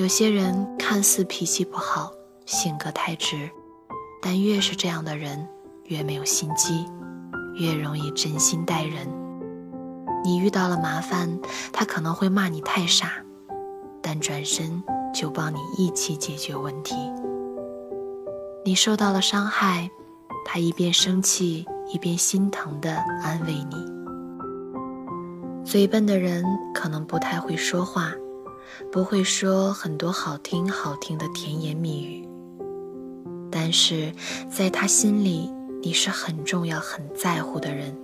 有些人看似脾气不好，性格太直，但越是这样的人，越没有心机，越容易真心待人。你遇到了麻烦，他可能会骂你太傻，但转身就帮你一起解决问题。你受到了伤害，他一边生气一边心疼地安慰你。嘴笨的人可能不太会说话。不会说很多好听好听的甜言蜜语，但是在他心里，你是很重要、很在乎的人。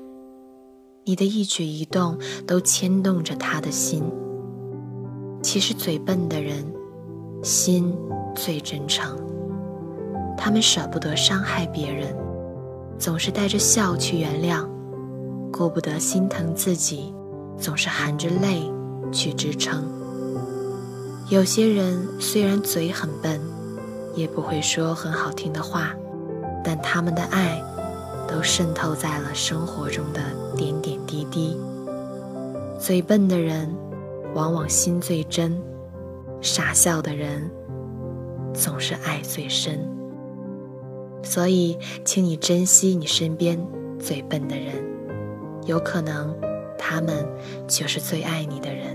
你的一举一动都牵动着他的心。其实嘴笨的人，心最真诚。他们舍不得伤害别人，总是带着笑去原谅，顾不得心疼自己，总是含着泪去支撑。有些人虽然嘴很笨，也不会说很好听的话，但他们的爱都渗透在了生活中的点点滴滴。嘴笨的人往往心最真，傻笑的人总是爱最深。所以，请你珍惜你身边最笨的人，有可能他们就是最爱你的人。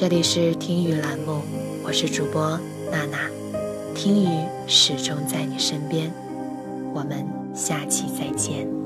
这里是听雨栏目，我是主播娜娜，听雨始终在你身边，我们下期再见。